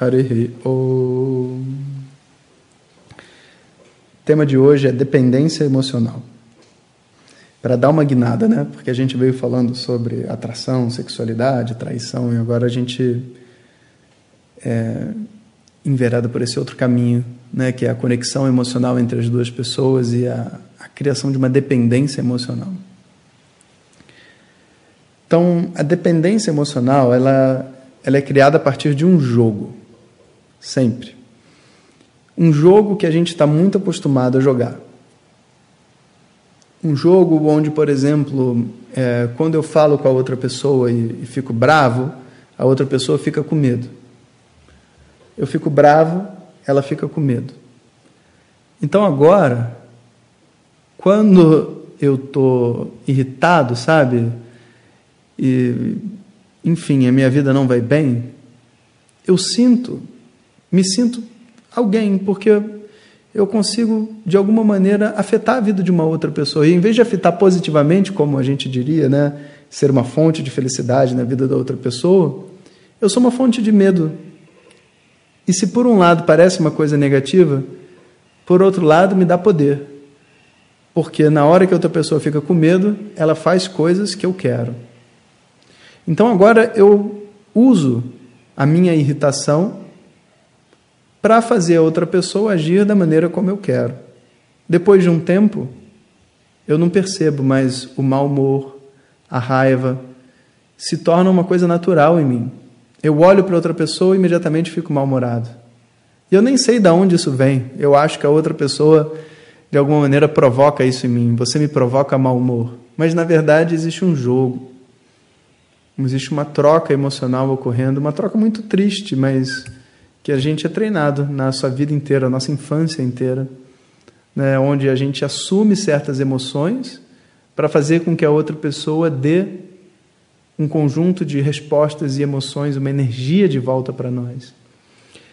Harihi Om. O tema de hoje é dependência emocional. Para dar uma guinada, né? Porque a gente veio falando sobre atração, sexualidade, traição, e agora a gente é enverada por esse outro caminho, né? Que é a conexão emocional entre as duas pessoas e a, a criação de uma dependência emocional. Então, a dependência emocional, ela, ela é criada a partir de um jogo, sempre. Um jogo que a gente está muito acostumado a jogar. Um jogo onde, por exemplo, é, quando eu falo com a outra pessoa e, e fico bravo, a outra pessoa fica com medo. Eu fico bravo, ela fica com medo. Então agora, quando eu estou irritado, sabe? e, enfim, a minha vida não vai bem, eu sinto, me sinto alguém, porque eu consigo, de alguma maneira, afetar a vida de uma outra pessoa. E em vez de afetar positivamente, como a gente diria, né, ser uma fonte de felicidade na vida da outra pessoa, eu sou uma fonte de medo. E se por um lado parece uma coisa negativa, por outro lado me dá poder. Porque na hora que outra pessoa fica com medo, ela faz coisas que eu quero. Então agora eu uso a minha irritação para fazer a outra pessoa agir da maneira como eu quero. Depois de um tempo, eu não percebo mais o mau humor, a raiva, se torna uma coisa natural em mim. Eu olho para outra pessoa e imediatamente fico mal-humorado. E eu nem sei de onde isso vem. Eu acho que a outra pessoa, de alguma maneira, provoca isso em mim. Você me provoca mau humor. Mas, na verdade, existe um jogo. Existe uma troca emocional ocorrendo, uma troca muito triste, mas que a gente é treinado na sua vida inteira, na nossa infância inteira, né, onde a gente assume certas emoções para fazer com que a outra pessoa dê um conjunto de respostas e emoções, uma energia de volta para nós.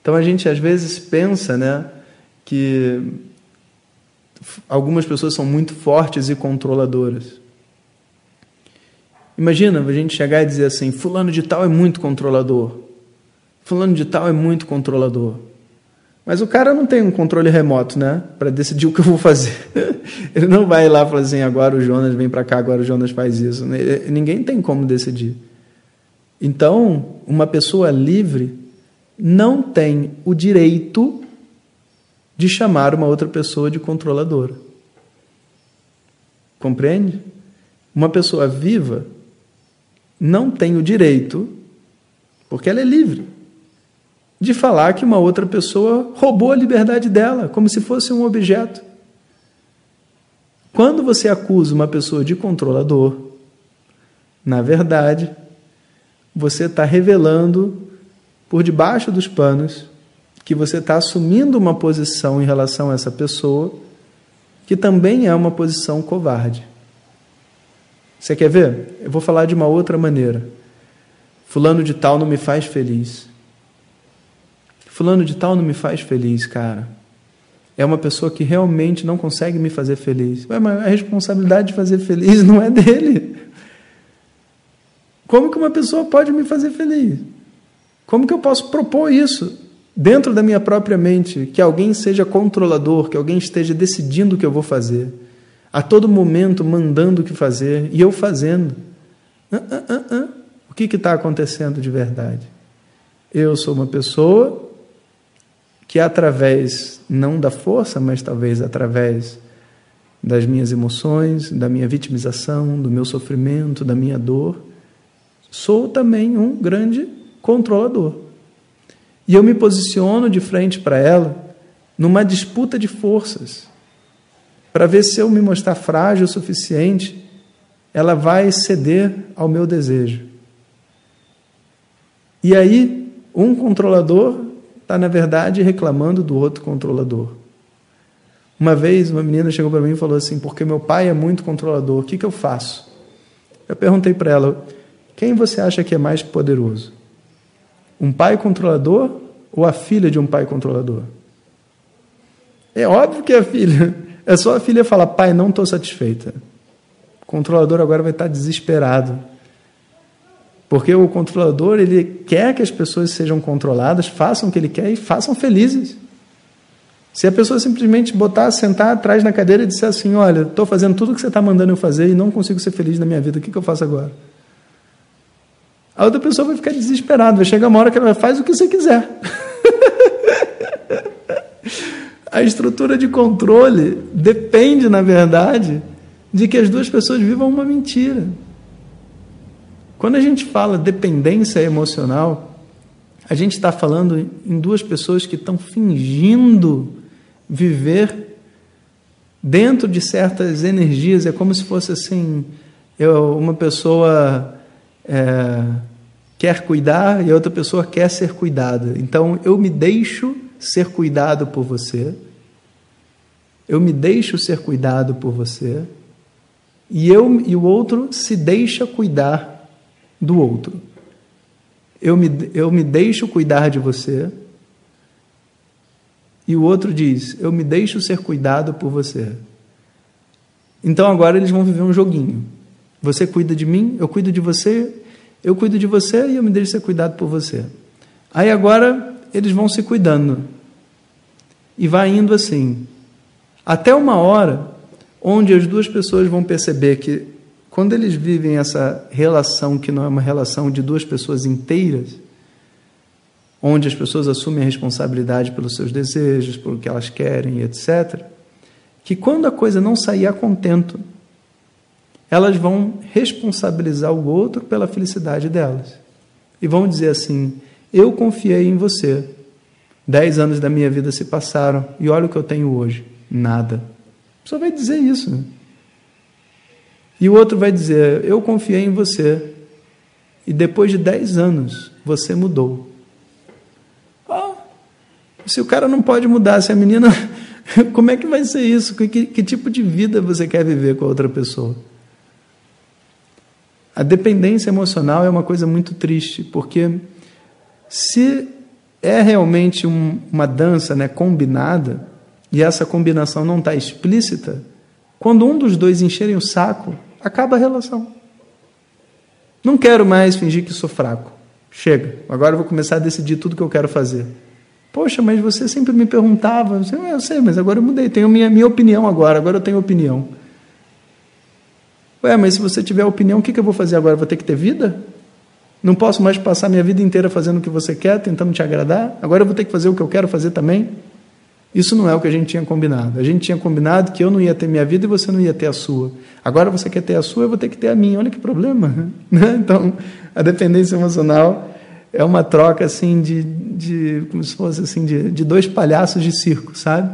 Então a gente às vezes pensa, né, que algumas pessoas são muito fortes e controladoras. Imagina a gente chegar e dizer assim: Fulano de Tal é muito controlador. Fulano de Tal é muito controlador. Mas o cara não tem um controle remoto, né? Para decidir o que eu vou fazer. Ele não vai lá e falar assim: agora o Jonas vem para cá, agora o Jonas faz isso. Ninguém tem como decidir. Então, uma pessoa livre não tem o direito de chamar uma outra pessoa de controladora. Compreende? Uma pessoa viva não tem o direito, porque ela é livre, de falar que uma outra pessoa roubou a liberdade dela, como se fosse um objeto. Quando você acusa uma pessoa de controlador, na verdade, você está revelando por debaixo dos panos que você está assumindo uma posição em relação a essa pessoa que também é uma posição covarde. Você quer ver? Eu vou falar de uma outra maneira. Fulano de tal não me faz feliz. Fulano de tal não me faz feliz, cara. É uma pessoa que realmente não consegue me fazer feliz. Ué, mas a responsabilidade de fazer feliz não é dele. Como que uma pessoa pode me fazer feliz? Como que eu posso propor isso dentro da minha própria mente? Que alguém seja controlador, que alguém esteja decidindo o que eu vou fazer a todo momento mandando o que fazer e eu fazendo. Ah, ah, ah, o que está acontecendo de verdade? Eu sou uma pessoa que, através, não da força, mas talvez através das minhas emoções, da minha vitimização, do meu sofrimento, da minha dor, sou também um grande controlador. E eu me posiciono de frente para ela numa disputa de forças para ver se eu me mostrar frágil o suficiente, ela vai ceder ao meu desejo. E aí, um controlador está, na verdade, reclamando do outro controlador. Uma vez, uma menina chegou para mim e falou assim: Porque meu pai é muito controlador, o que, que eu faço? Eu perguntei para ela: Quem você acha que é mais poderoso? Um pai controlador ou a filha de um pai controlador? É óbvio que é a filha. É só a filha falar: Pai, não estou satisfeita. O controlador agora vai estar desesperado. Porque o controlador, ele quer que as pessoas sejam controladas, façam o que ele quer e façam felizes. Se a pessoa simplesmente botar, sentar atrás na cadeira e disser assim: Olha, estou fazendo tudo o que você está mandando eu fazer e não consigo ser feliz na minha vida, o que, que eu faço agora? A outra pessoa vai ficar desesperada, vai chegar uma hora que ela faz o que você quiser. a estrutura de controle depende, na verdade, de que as duas pessoas vivam uma mentira. Quando a gente fala dependência emocional, a gente está falando em duas pessoas que estão fingindo viver dentro de certas energias. É como se fosse assim: eu, uma pessoa é, quer cuidar e a outra pessoa quer ser cuidada. Então eu me deixo ser cuidado por você. Eu me deixo ser cuidado por você. E eu e o outro se deixa cuidar do outro. Eu me, eu me deixo cuidar de você. E o outro diz: Eu me deixo ser cuidado por você. Então agora eles vão viver um joguinho. Você cuida de mim, eu cuido de você, eu cuido de você e eu me deixo ser cuidado por você. Aí agora eles vão se cuidando. E vai indo assim. Até uma hora onde as duas pessoas vão perceber que quando eles vivem essa relação que não é uma relação de duas pessoas inteiras, onde as pessoas assumem a responsabilidade pelos seus desejos, pelo que elas querem, etc., que quando a coisa não sair a contento, elas vão responsabilizar o outro pela felicidade delas. E vão dizer assim: Eu confiei em você. Dez anos da minha vida se passaram e olha o que eu tenho hoje. Nada. Só vai dizer isso. Né? E o outro vai dizer: Eu confiei em você. E depois de 10 anos, você mudou. Oh, se o cara não pode mudar, se a menina. Como é que vai ser isso? Que, que, tipo de vida você quer viver com a outra pessoa? A dependência emocional é uma coisa muito triste, porque se é realmente um, uma dança né, combinada, e essa combinação não está explícita, quando um dos dois encherem o saco, acaba a relação. Não quero mais fingir que sou fraco. Chega, agora eu vou começar a decidir tudo que eu quero fazer. Poxa, mas você sempre me perguntava. Eu sei, mas agora eu mudei. Tenho minha, minha opinião agora. Agora eu tenho opinião. Ué, mas se você tiver opinião, o que, que eu vou fazer agora? Vou ter que ter vida? Não posso mais passar minha vida inteira fazendo o que você quer, tentando te agradar? Agora eu vou ter que fazer o que eu quero fazer também? Isso não é o que a gente tinha combinado. A gente tinha combinado que eu não ia ter minha vida e você não ia ter a sua. Agora você quer ter a sua, eu vou ter que ter a minha. Olha que problema. Né? Então, a dependência emocional é uma troca assim de, de como se fosse assim de, de dois palhaços de circo, sabe?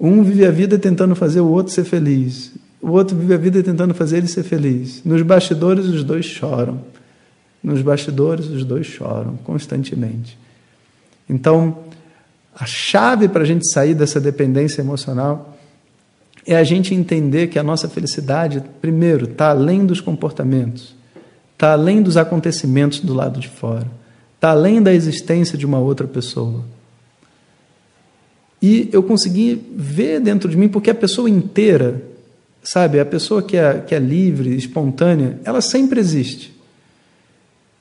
Um vive a vida tentando fazer o outro ser feliz. O outro vive a vida tentando fazer ele ser feliz. Nos bastidores os dois choram. Nos bastidores os dois choram constantemente. Então, a chave para a gente sair dessa dependência emocional é a gente entender que a nossa felicidade, primeiro, está além dos comportamentos, está além dos acontecimentos do lado de fora, está além da existência de uma outra pessoa. E eu consegui ver dentro de mim, porque a pessoa inteira, sabe, a pessoa que é, que é livre, espontânea, ela sempre existe.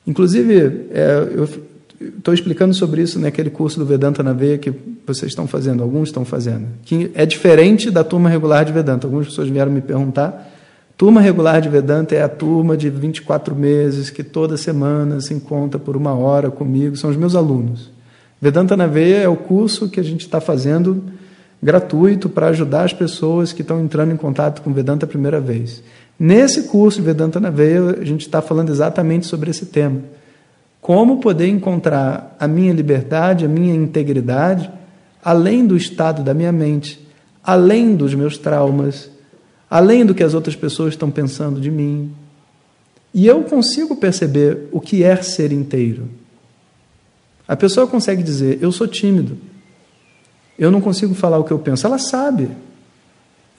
Inclusive, é, eu Estou explicando sobre isso naquele curso do Vedanta na Veia que vocês estão fazendo, alguns estão fazendo, que é diferente da turma regular de Vedanta. Algumas pessoas vieram me perguntar. Turma regular de Vedanta é a turma de 24 meses que toda semana se encontra por uma hora comigo, são os meus alunos. Vedanta na Veia é o curso que a gente está fazendo gratuito para ajudar as pessoas que estão entrando em contato com Vedanta a primeira vez. Nesse curso Vedanta na Veia, a gente está falando exatamente sobre esse tema como poder encontrar a minha liberdade, a minha integridade, além do estado da minha mente, além dos meus traumas, além do que as outras pessoas estão pensando de mim. E eu consigo perceber o que é ser inteiro. A pessoa consegue dizer: Eu sou tímido, eu não consigo falar o que eu penso. Ela sabe.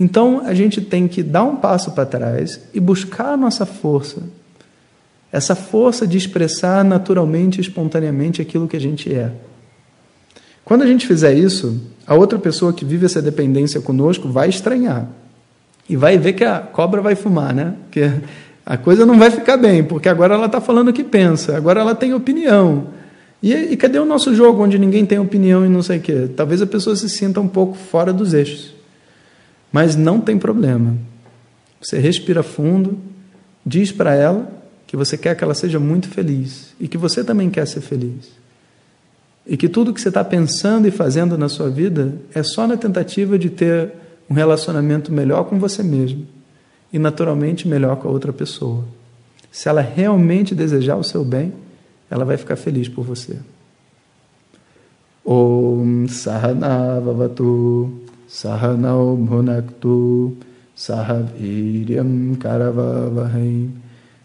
Então a gente tem que dar um passo para trás e buscar a nossa força. Essa força de expressar naturalmente, espontaneamente aquilo que a gente é. Quando a gente fizer isso, a outra pessoa que vive essa dependência conosco vai estranhar. E vai ver que a cobra vai fumar, né? Que a coisa não vai ficar bem, porque agora ela está falando o que pensa, agora ela tem opinião. E, e, cadê o nosso jogo onde ninguém tem opinião e não sei o quê? Talvez a pessoa se sinta um pouco fora dos eixos. Mas não tem problema. Você respira fundo, diz para ela que você quer que ela seja muito feliz e que você também quer ser feliz. E que tudo que você está pensando e fazendo na sua vida é só na tentativa de ter um relacionamento melhor com você mesmo e, naturalmente, melhor com a outra pessoa. Se ela realmente desejar o seu bem, ela vai ficar feliz por você. Om Sahana Vavatu Sahanau Bhunaktu Sahaviryam Karavavahai